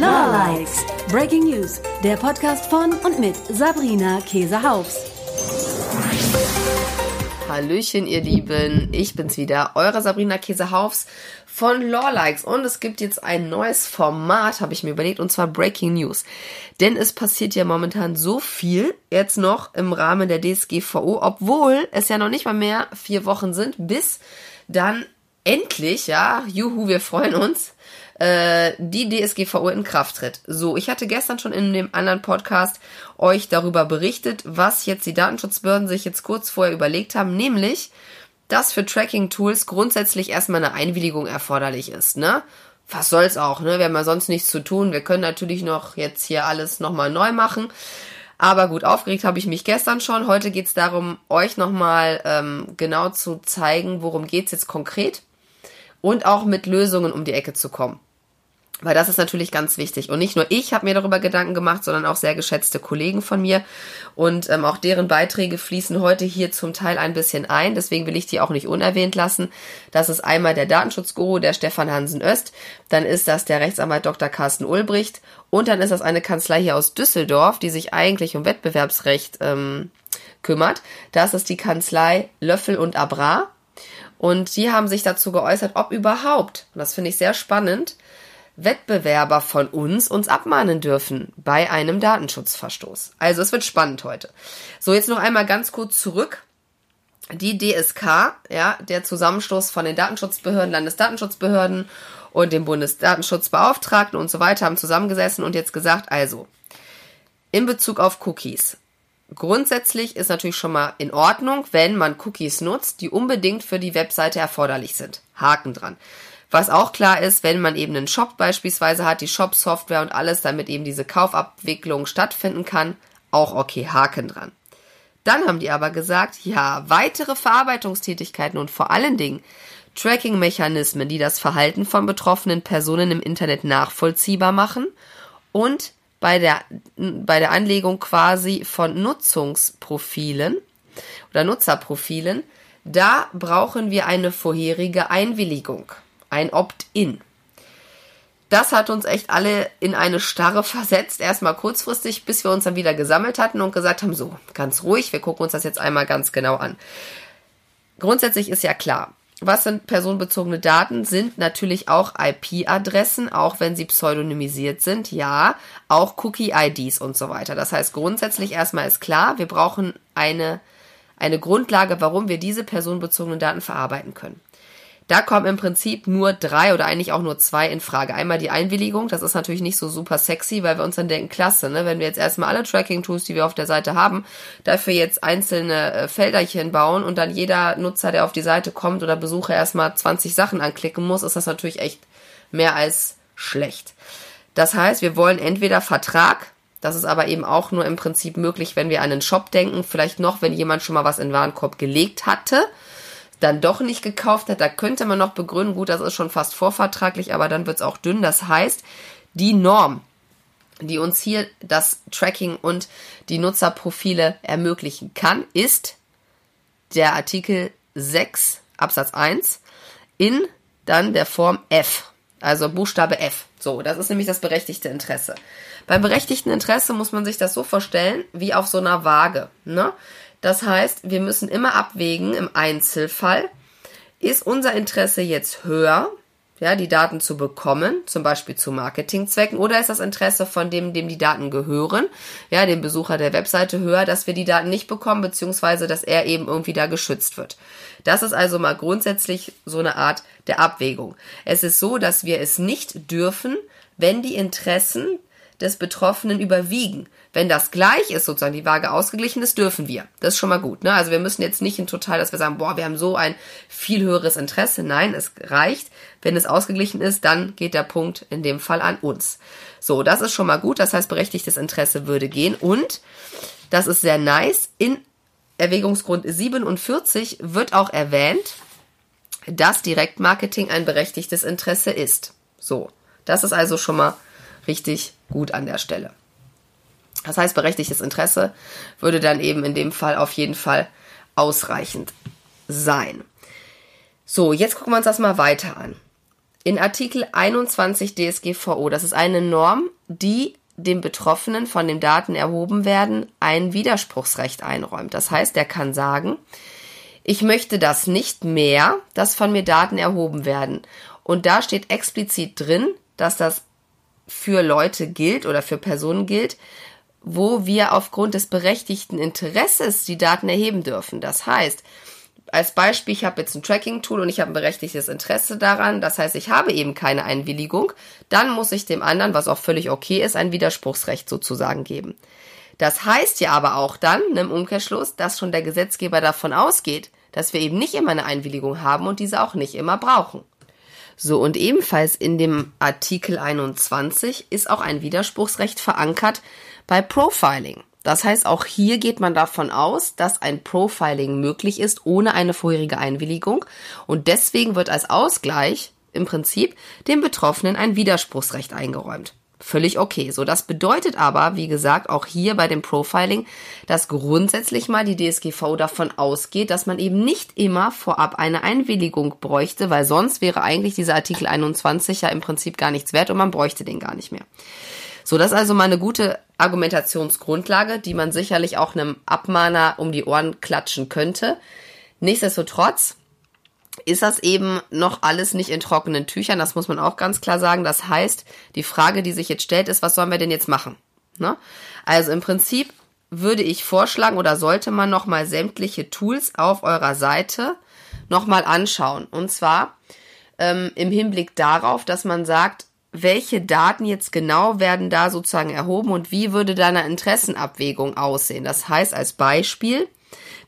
Lawlikes. Breaking News. Der Podcast von und mit Sabrina Käsehaus. Hallöchen, ihr Lieben. Ich bin's wieder, eure Sabrina Käsehaufs von Lawlikes. Und es gibt jetzt ein neues Format, habe ich mir überlegt, und zwar Breaking News. Denn es passiert ja momentan so viel jetzt noch im Rahmen der DSGVO, obwohl es ja noch nicht mal mehr vier Wochen sind, bis dann endlich, ja, juhu, wir freuen uns, äh, die DSGVO in Kraft tritt. So, ich hatte gestern schon in dem anderen Podcast euch darüber berichtet, was jetzt die Datenschutzbehörden sich jetzt kurz vorher überlegt haben, nämlich, dass für Tracking-Tools grundsätzlich erstmal eine Einwilligung erforderlich ist, ne? Was soll's auch, ne? Wir haben ja sonst nichts zu tun. Wir können natürlich noch jetzt hier alles nochmal neu machen. Aber gut, aufgeregt habe ich mich gestern schon. Heute geht's darum, euch nochmal ähm, genau zu zeigen, worum geht's jetzt konkret und auch mit Lösungen um die Ecke zu kommen. Weil das ist natürlich ganz wichtig. Und nicht nur ich habe mir darüber Gedanken gemacht, sondern auch sehr geschätzte Kollegen von mir. Und ähm, auch deren Beiträge fließen heute hier zum Teil ein bisschen ein. Deswegen will ich die auch nicht unerwähnt lassen. Das ist einmal der Datenschutzguru, der Stefan Hansen Öst. Dann ist das der Rechtsanwalt Dr. Carsten Ulbricht. Und dann ist das eine Kanzlei hier aus Düsseldorf, die sich eigentlich um Wettbewerbsrecht ähm, kümmert. Das ist die Kanzlei Löffel und Abra. Und die haben sich dazu geäußert, ob überhaupt, und das finde ich sehr spannend, Wettbewerber von uns uns abmahnen dürfen bei einem Datenschutzverstoß. Also es wird spannend heute. So, jetzt noch einmal ganz kurz zurück. Die DSK, ja, der Zusammenstoß von den Datenschutzbehörden, Landesdatenschutzbehörden und dem Bundesdatenschutzbeauftragten und so weiter haben zusammengesessen und jetzt gesagt, also, in Bezug auf Cookies. Grundsätzlich ist natürlich schon mal in Ordnung, wenn man Cookies nutzt, die unbedingt für die Webseite erforderlich sind. Haken dran. Was auch klar ist, wenn man eben einen Shop beispielsweise hat, die Shop-Software und alles, damit eben diese Kaufabwicklung stattfinden kann, auch okay, Haken dran. Dann haben die aber gesagt, ja, weitere Verarbeitungstätigkeiten und vor allen Dingen Tracking-Mechanismen, die das Verhalten von betroffenen Personen im Internet nachvollziehbar machen und bei der, bei der Anlegung quasi von Nutzungsprofilen oder Nutzerprofilen, da brauchen wir eine vorherige Einwilligung ein Opt-in. Das hat uns echt alle in eine Starre versetzt, erstmal kurzfristig, bis wir uns dann wieder gesammelt hatten und gesagt haben, so, ganz ruhig, wir gucken uns das jetzt einmal ganz genau an. Grundsätzlich ist ja klar, was sind personenbezogene Daten? Sind natürlich auch IP-Adressen, auch wenn sie pseudonymisiert sind, ja, auch Cookie-IDs und so weiter. Das heißt, grundsätzlich erstmal ist klar, wir brauchen eine, eine Grundlage, warum wir diese personenbezogenen Daten verarbeiten können. Da kommen im Prinzip nur drei oder eigentlich auch nur zwei in Frage. Einmal die Einwilligung, das ist natürlich nicht so super sexy, weil wir uns dann denken, klasse, ne? wenn wir jetzt erstmal alle Tracking-Tools, die wir auf der Seite haben, dafür jetzt einzelne äh, Felderchen bauen und dann jeder Nutzer, der auf die Seite kommt oder Besucher erstmal 20 Sachen anklicken muss, ist das natürlich echt mehr als schlecht. Das heißt, wir wollen entweder Vertrag, das ist aber eben auch nur im Prinzip möglich, wenn wir an einen Shop denken, vielleicht noch, wenn jemand schon mal was in den Warenkorb gelegt hatte dann doch nicht gekauft hat, da könnte man noch begründen, gut, das ist schon fast vorvertraglich, aber dann wird es auch dünn. Das heißt, die Norm, die uns hier das Tracking und die Nutzerprofile ermöglichen kann, ist der Artikel 6 Absatz 1 in dann der Form F, also Buchstabe F. So, das ist nämlich das berechtigte Interesse. Beim berechtigten Interesse muss man sich das so vorstellen, wie auf so einer Waage. Ne? Das heißt, wir müssen immer abwägen im Einzelfall, ist unser Interesse jetzt höher, ja, die Daten zu bekommen, zum Beispiel zu Marketingzwecken, oder ist das Interesse von dem, dem die Daten gehören, ja, dem Besucher der Webseite höher, dass wir die Daten nicht bekommen, beziehungsweise dass er eben irgendwie da geschützt wird. Das ist also mal grundsätzlich so eine Art der Abwägung. Es ist so, dass wir es nicht dürfen, wenn die Interessen des Betroffenen überwiegen. Wenn das gleich ist, sozusagen die Waage ausgeglichen ist, dürfen wir. Das ist schon mal gut. Ne? Also wir müssen jetzt nicht in total, dass wir sagen, boah, wir haben so ein viel höheres Interesse. Nein, es reicht. Wenn es ausgeglichen ist, dann geht der Punkt in dem Fall an uns. So, das ist schon mal gut. Das heißt, berechtigtes Interesse würde gehen. Und, das ist sehr nice, in Erwägungsgrund 47 wird auch erwähnt, dass Direktmarketing ein berechtigtes Interesse ist. So, das ist also schon mal richtig gut an der Stelle. Das heißt, berechtigtes Interesse würde dann eben in dem Fall auf jeden Fall ausreichend sein. So, jetzt gucken wir uns das mal weiter an. in Artikel 21 DSGVO, das ist eine Norm, die dem Betroffenen von den Daten erhoben werden, ein Widerspruchsrecht einräumt. Das heißt, er kann sagen, ich möchte das nicht mehr, dass von mir Daten erhoben werden. Und da steht explizit drin, dass das für Leute gilt oder für Personen gilt, wo wir aufgrund des berechtigten Interesses die Daten erheben dürfen. Das heißt, als Beispiel, ich habe jetzt ein Tracking-Tool und ich habe ein berechtigtes Interesse daran, das heißt, ich habe eben keine Einwilligung, dann muss ich dem anderen, was auch völlig okay ist, ein Widerspruchsrecht sozusagen geben. Das heißt ja aber auch dann, im Umkehrschluss, dass schon der Gesetzgeber davon ausgeht, dass wir eben nicht immer eine Einwilligung haben und diese auch nicht immer brauchen. So, und ebenfalls in dem Artikel 21 ist auch ein Widerspruchsrecht verankert bei Profiling. Das heißt, auch hier geht man davon aus, dass ein Profiling möglich ist ohne eine vorherige Einwilligung und deswegen wird als Ausgleich im Prinzip dem Betroffenen ein Widerspruchsrecht eingeräumt. Völlig okay. So, das bedeutet aber, wie gesagt, auch hier bei dem Profiling, dass grundsätzlich mal die DSGV davon ausgeht, dass man eben nicht immer vorab eine Einwilligung bräuchte, weil sonst wäre eigentlich dieser Artikel 21 ja im Prinzip gar nichts wert und man bräuchte den gar nicht mehr. So, das ist also mal eine gute Argumentationsgrundlage, die man sicherlich auch einem Abmahner um die Ohren klatschen könnte. Nichtsdestotrotz ist das eben noch alles nicht in trockenen Tüchern. Das muss man auch ganz klar sagen. Das heißt, die Frage, die sich jetzt stellt, ist, was sollen wir denn jetzt machen? Ne? Also im Prinzip würde ich vorschlagen oder sollte man nochmal sämtliche Tools auf eurer Seite nochmal anschauen. Und zwar ähm, im Hinblick darauf, dass man sagt, welche Daten jetzt genau werden da sozusagen erhoben und wie würde da eine Interessenabwägung aussehen. Das heißt als Beispiel,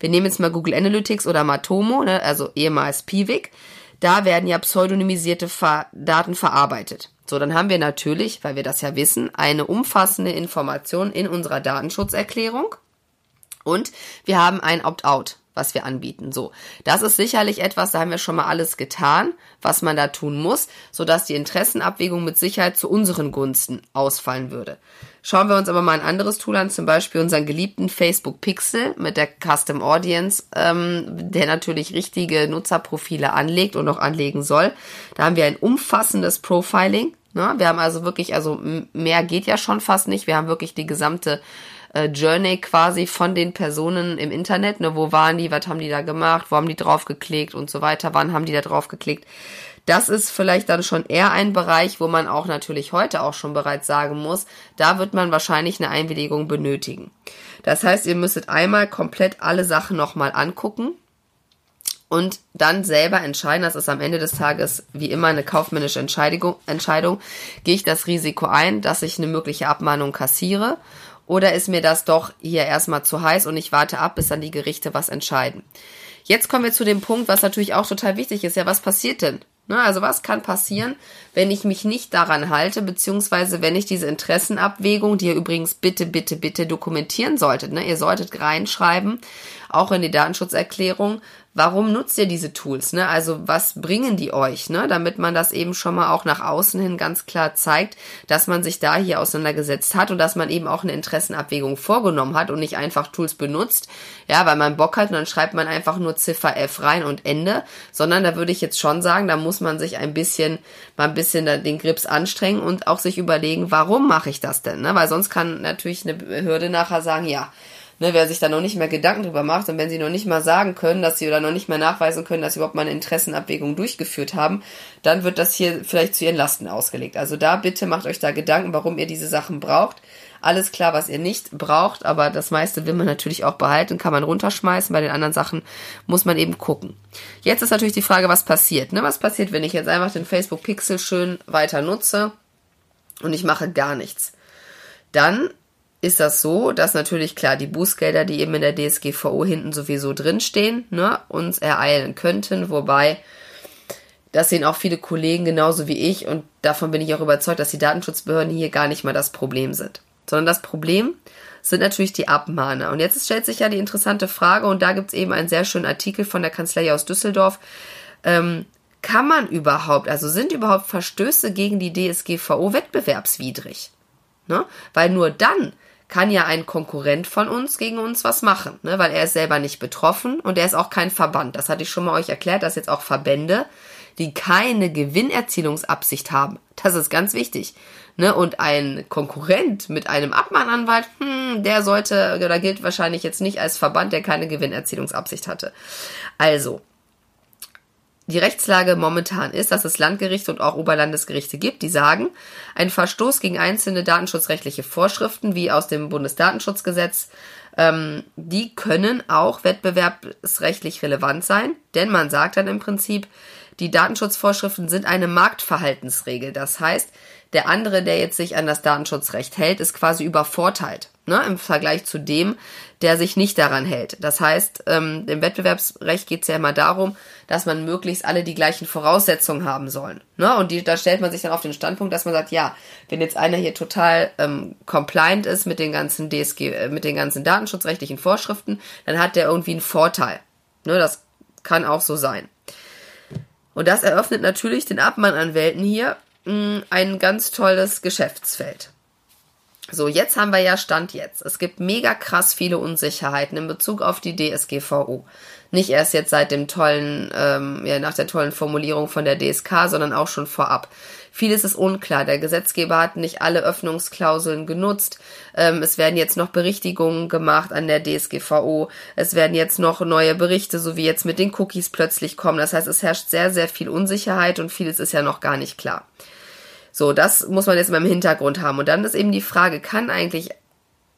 wir nehmen jetzt mal Google Analytics oder Matomo, ne, also ehemals Piwik. Da werden ja pseudonymisierte Ver Daten verarbeitet. So, dann haben wir natürlich, weil wir das ja wissen, eine umfassende Information in unserer Datenschutzerklärung. Und wir haben ein Opt-out was wir anbieten. So, das ist sicherlich etwas, da haben wir schon mal alles getan, was man da tun muss, sodass die Interessenabwägung mit Sicherheit zu unseren Gunsten ausfallen würde. Schauen wir uns aber mal ein anderes Tool an, zum Beispiel unseren geliebten Facebook Pixel mit der Custom Audience, ähm, der natürlich richtige Nutzerprofile anlegt und auch anlegen soll. Da haben wir ein umfassendes Profiling. Ne? Wir haben also wirklich, also mehr geht ja schon fast nicht. Wir haben wirklich die gesamte äh, Journey quasi von den Personen im Internet. Ne? Wo waren die? Was haben die da gemacht? Wo haben die drauf geklickt und so weiter? Wann haben die da drauf geklickt? Das ist vielleicht dann schon eher ein Bereich, wo man auch natürlich heute auch schon bereits sagen muss, da wird man wahrscheinlich eine Einwilligung benötigen. Das heißt, ihr müsstet einmal komplett alle Sachen nochmal angucken und dann selber entscheiden, das ist am Ende des Tages wie immer eine kaufmännische Entscheidung, Entscheidung, gehe ich das Risiko ein, dass ich eine mögliche Abmahnung kassiere oder ist mir das doch hier erstmal zu heiß und ich warte ab, bis dann die Gerichte was entscheiden. Jetzt kommen wir zu dem Punkt, was natürlich auch total wichtig ist. Ja, was passiert denn? Ne, also was kann passieren, wenn ich mich nicht daran halte, beziehungsweise wenn ich diese Interessenabwägung, die ihr übrigens bitte, bitte, bitte dokumentieren solltet. Ne? Ihr solltet reinschreiben, auch in die Datenschutzerklärung, warum nutzt ihr diese Tools? Ne? Also was bringen die euch? Ne? Damit man das eben schon mal auch nach außen hin ganz klar zeigt, dass man sich da hier auseinandergesetzt hat und dass man eben auch eine Interessenabwägung vorgenommen hat und nicht einfach Tools benutzt, ja, weil man Bock hat und dann schreibt man einfach nur Ziffer F rein und Ende, sondern da würde ich jetzt schon sagen, da muss man sich ein bisschen, mal ein bisschen den Grips anstrengen und auch sich überlegen, warum mache ich das denn? Ne? Weil sonst kann natürlich eine Behörde nachher sagen, ja, Ne, wer sich da noch nicht mehr Gedanken drüber macht und wenn sie noch nicht mal sagen können, dass sie oder noch nicht mehr nachweisen können, dass sie überhaupt mal eine Interessenabwägung durchgeführt haben, dann wird das hier vielleicht zu ihren Lasten ausgelegt. Also da bitte macht euch da Gedanken, warum ihr diese Sachen braucht. Alles klar, was ihr nicht braucht, aber das meiste will man natürlich auch behalten, kann man runterschmeißen. Bei den anderen Sachen muss man eben gucken. Jetzt ist natürlich die Frage, was passiert. Ne? Was passiert, wenn ich jetzt einfach den Facebook Pixel schön weiter nutze und ich mache gar nichts? Dann ist das so, dass natürlich klar die Bußgelder, die eben in der DSGVO hinten sowieso drinstehen, ne, uns ereilen könnten, wobei das sehen auch viele Kollegen genauso wie ich und davon bin ich auch überzeugt, dass die Datenschutzbehörden hier gar nicht mal das Problem sind. Sondern das Problem sind natürlich die Abmahner. Und jetzt stellt sich ja die interessante Frage, und da gibt's eben einen sehr schönen Artikel von der Kanzlei aus Düsseldorf. Ähm, kann man überhaupt, also sind überhaupt Verstöße gegen die DSGVO wettbewerbswidrig? Ne? Weil nur dann kann ja ein Konkurrent von uns gegen uns was machen, ne? weil er ist selber nicht betroffen und er ist auch kein Verband. Das hatte ich schon mal euch erklärt, dass jetzt auch Verbände die keine Gewinnerzielungsabsicht haben. Das ist ganz wichtig. Ne? Und ein Konkurrent mit einem Abmahnanwalt, hm, der sollte oder gilt wahrscheinlich jetzt nicht als Verband, der keine Gewinnerzielungsabsicht hatte. Also, die Rechtslage momentan ist, dass es Landgerichte und auch Oberlandesgerichte gibt, die sagen, ein Verstoß gegen einzelne datenschutzrechtliche Vorschriften, wie aus dem Bundesdatenschutzgesetz, ähm, die können auch wettbewerbsrechtlich relevant sein, denn man sagt dann im Prinzip, die Datenschutzvorschriften sind eine Marktverhaltensregel. Das heißt, der andere, der jetzt sich an das Datenschutzrecht hält, ist quasi übervorteilt ne, im Vergleich zu dem, der sich nicht daran hält. Das heißt, ähm, im Wettbewerbsrecht geht es ja immer darum, dass man möglichst alle die gleichen Voraussetzungen haben sollen. Ne? Und die, da stellt man sich dann auf den Standpunkt, dass man sagt, ja, wenn jetzt einer hier total ähm, compliant ist mit den ganzen DSG, äh, mit den ganzen datenschutzrechtlichen Vorschriften, dann hat der irgendwie einen Vorteil. Ne? Das kann auch so sein. Und das eröffnet natürlich den Abmahnanwälten hier ein ganz tolles Geschäftsfeld. So, jetzt haben wir ja Stand jetzt. Es gibt mega krass viele Unsicherheiten in Bezug auf die DSGVO. Nicht erst jetzt seit dem tollen, ähm, ja, nach der tollen Formulierung von der DSK, sondern auch schon vorab. Vieles ist unklar. Der Gesetzgeber hat nicht alle Öffnungsklauseln genutzt. Ähm, es werden jetzt noch Berichtigungen gemacht an der DSGVO. Es werden jetzt noch neue Berichte, so wie jetzt mit den Cookies plötzlich kommen. Das heißt, es herrscht sehr, sehr viel Unsicherheit und vieles ist ja noch gar nicht klar. So, das muss man jetzt mal im Hintergrund haben. Und dann ist eben die Frage, kann eigentlich,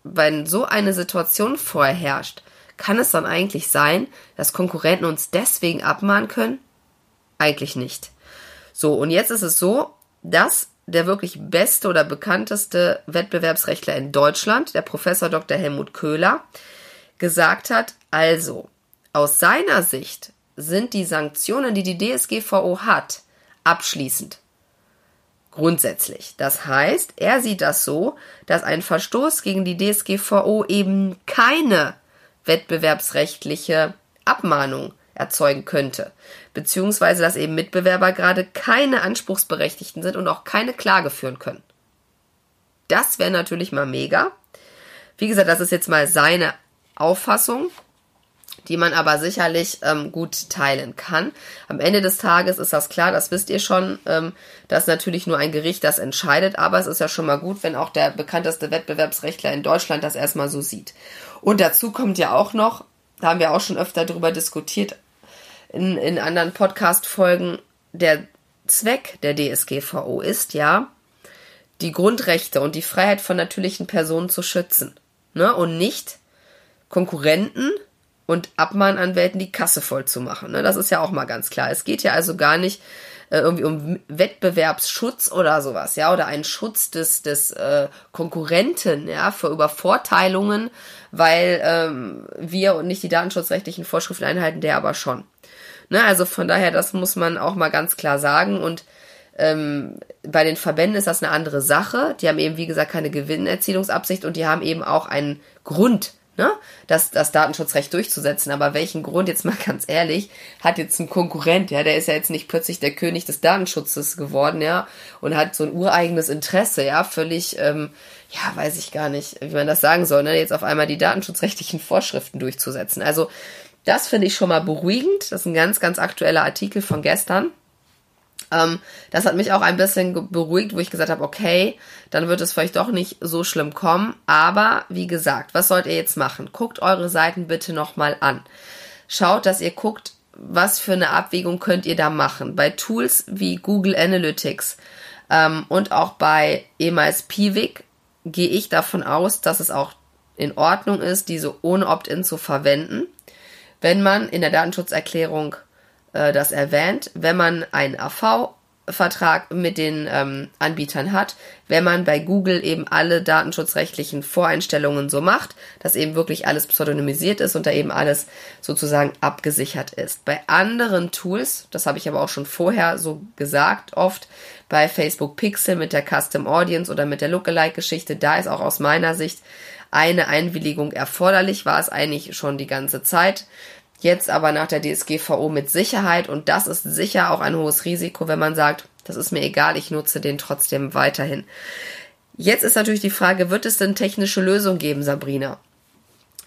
wenn so eine Situation vorherrscht, kann es dann eigentlich sein, dass Konkurrenten uns deswegen abmahnen können? Eigentlich nicht. So, und jetzt ist es so, dass der wirklich beste oder bekannteste Wettbewerbsrechtler in Deutschland, der Professor Dr. Helmut Köhler, gesagt hat, also, aus seiner Sicht sind die Sanktionen, die die DSGVO hat, abschließend. Grundsätzlich. Das heißt, er sieht das so, dass ein Verstoß gegen die DSGVO eben keine wettbewerbsrechtliche Abmahnung erzeugen könnte, beziehungsweise dass eben Mitbewerber gerade keine Anspruchsberechtigten sind und auch keine Klage führen können. Das wäre natürlich mal mega. Wie gesagt, das ist jetzt mal seine Auffassung die man aber sicherlich ähm, gut teilen kann. Am Ende des Tages ist das klar, das wisst ihr schon, ähm, dass natürlich nur ein Gericht das entscheidet, aber es ist ja schon mal gut, wenn auch der bekannteste Wettbewerbsrechtler in Deutschland das erstmal so sieht. Und dazu kommt ja auch noch, da haben wir auch schon öfter darüber diskutiert in, in anderen Podcast-Folgen, der Zweck der DSGVO ist ja, die Grundrechte und die Freiheit von natürlichen Personen zu schützen. Ne? Und nicht Konkurrenten und Abmahnanwälten die Kasse voll zu machen. Ne? Das ist ja auch mal ganz klar. Es geht ja also gar nicht äh, irgendwie um Wettbewerbsschutz oder sowas, ja, oder einen Schutz des, des äh, Konkurrenten, ja, vor Übervorteilungen, weil ähm, wir und nicht die datenschutzrechtlichen Vorschriften einhalten, der aber schon. Ne? Also von daher, das muss man auch mal ganz klar sagen und ähm, bei den Verbänden ist das eine andere Sache. Die haben eben, wie gesagt, keine Gewinnerzielungsabsicht und die haben eben auch einen Grund, ne, das, das Datenschutzrecht durchzusetzen. Aber welchen Grund, jetzt mal ganz ehrlich, hat jetzt ein Konkurrent, ja, der ist ja jetzt nicht plötzlich der König des Datenschutzes geworden, ja, und hat so ein ureigenes Interesse, ja, völlig, ähm, ja, weiß ich gar nicht, wie man das sagen soll, ne, jetzt auf einmal die datenschutzrechtlichen Vorschriften durchzusetzen. Also, das finde ich schon mal beruhigend. Das ist ein ganz, ganz aktueller Artikel von gestern. Ähm, das hat mich auch ein bisschen beruhigt, wo ich gesagt habe, okay, dann wird es vielleicht doch nicht so schlimm kommen. Aber wie gesagt, was sollt ihr jetzt machen? Guckt eure Seiten bitte nochmal an. Schaut, dass ihr guckt, was für eine Abwägung könnt ihr da machen. Bei Tools wie Google Analytics ähm, und auch bei ehemals Piwik gehe ich davon aus, dass es auch in Ordnung ist, diese ohne Opt-in zu verwenden, wenn man in der Datenschutzerklärung äh, das erwähnt, wenn man einen AV Vertrag mit den ähm, Anbietern hat, wenn man bei Google eben alle datenschutzrechtlichen Voreinstellungen so macht, dass eben wirklich alles pseudonymisiert ist und da eben alles sozusagen abgesichert ist. Bei anderen Tools, das habe ich aber auch schon vorher so gesagt, oft bei Facebook Pixel mit der Custom Audience oder mit der Lookalike-Geschichte, da ist auch aus meiner Sicht eine Einwilligung erforderlich, war es eigentlich schon die ganze Zeit. Jetzt aber nach der DSGVO mit Sicherheit und das ist sicher auch ein hohes Risiko, wenn man sagt, das ist mir egal, ich nutze den trotzdem weiterhin. Jetzt ist natürlich die Frage, wird es denn technische Lösungen geben, Sabrina?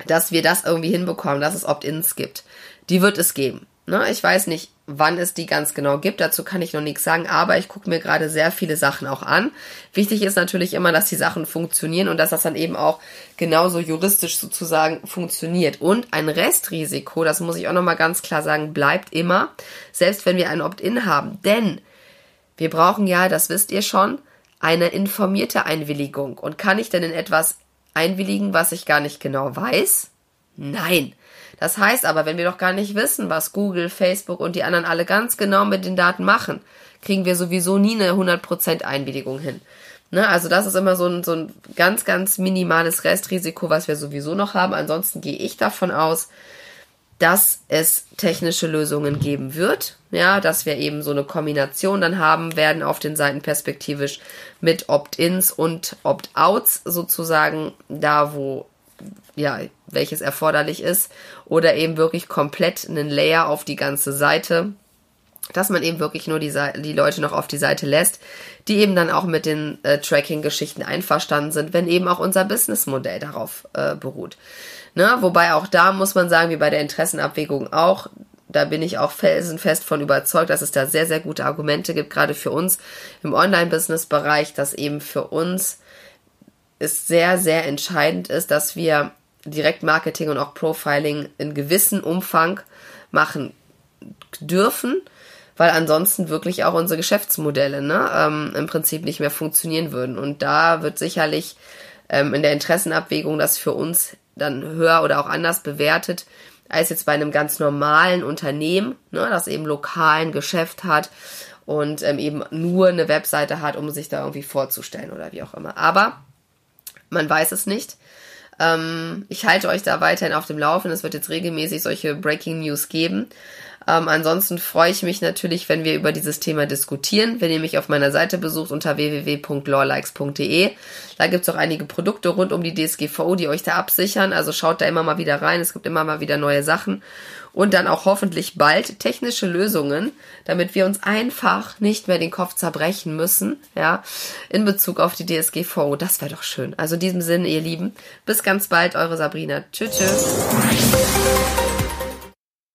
Dass wir das irgendwie hinbekommen, dass es Opt-ins gibt. Die wird es geben. Ne? Ich weiß nicht, wann es die ganz genau gibt. Dazu kann ich noch nichts sagen, aber ich gucke mir gerade sehr viele Sachen auch an. Wichtig ist natürlich immer, dass die Sachen funktionieren und dass das dann eben auch genauso juristisch sozusagen funktioniert. Und ein Restrisiko, das muss ich auch nochmal ganz klar sagen, bleibt immer, selbst wenn wir ein Opt-in haben. Denn wir brauchen ja, das wisst ihr schon, eine informierte Einwilligung. Und kann ich denn in etwas einwilligen, was ich gar nicht genau weiß? Nein. Das heißt aber, wenn wir doch gar nicht wissen, was Google, Facebook und die anderen alle ganz genau mit den Daten machen, kriegen wir sowieso nie eine 100% Einwilligung hin. Ne, also das ist immer so ein, so ein ganz, ganz minimales Restrisiko, was wir sowieso noch haben. Ansonsten gehe ich davon aus, dass es technische Lösungen geben wird. Ja, dass wir eben so eine Kombination dann haben werden auf den Seiten perspektivisch mit Opt-ins und Opt-outs sozusagen da, wo ja, welches erforderlich ist, oder eben wirklich komplett einen Layer auf die ganze Seite, dass man eben wirklich nur die, die Leute noch auf die Seite lässt, die eben dann auch mit den äh, Tracking-Geschichten einverstanden sind, wenn eben auch unser Businessmodell darauf äh, beruht. Ne? Wobei auch da muss man sagen, wie bei der Interessenabwägung auch, da bin ich auch felsenfest von überzeugt, dass es da sehr, sehr gute Argumente gibt, gerade für uns im Online-Business-Bereich, dass eben für uns es sehr, sehr entscheidend ist, dass wir Direktmarketing und auch Profiling in gewissem Umfang machen dürfen, weil ansonsten wirklich auch unsere Geschäftsmodelle ne, ähm, im Prinzip nicht mehr funktionieren würden. Und da wird sicherlich ähm, in der Interessenabwägung das für uns dann höher oder auch anders bewertet, als jetzt bei einem ganz normalen Unternehmen, ne, das eben lokalen Geschäft hat und ähm, eben nur eine Webseite hat, um sich da irgendwie vorzustellen oder wie auch immer. Aber man weiß es nicht. Ähm, ich halte euch da weiterhin auf dem Laufenden. Es wird jetzt regelmäßig solche Breaking News geben. Ähm, ansonsten freue ich mich natürlich, wenn wir über dieses Thema diskutieren. Wenn ihr mich auf meiner Seite besucht unter www.lawlikes.de. Da gibt es auch einige Produkte rund um die DSGVO, die euch da absichern. Also schaut da immer mal wieder rein. Es gibt immer mal wieder neue Sachen. Und dann auch hoffentlich bald technische Lösungen, damit wir uns einfach nicht mehr den Kopf zerbrechen müssen, ja, in Bezug auf die DSGVO. Das wäre doch schön. Also in diesem Sinne, ihr Lieben, bis ganz bald, eure Sabrina. Tschüss, tschüss.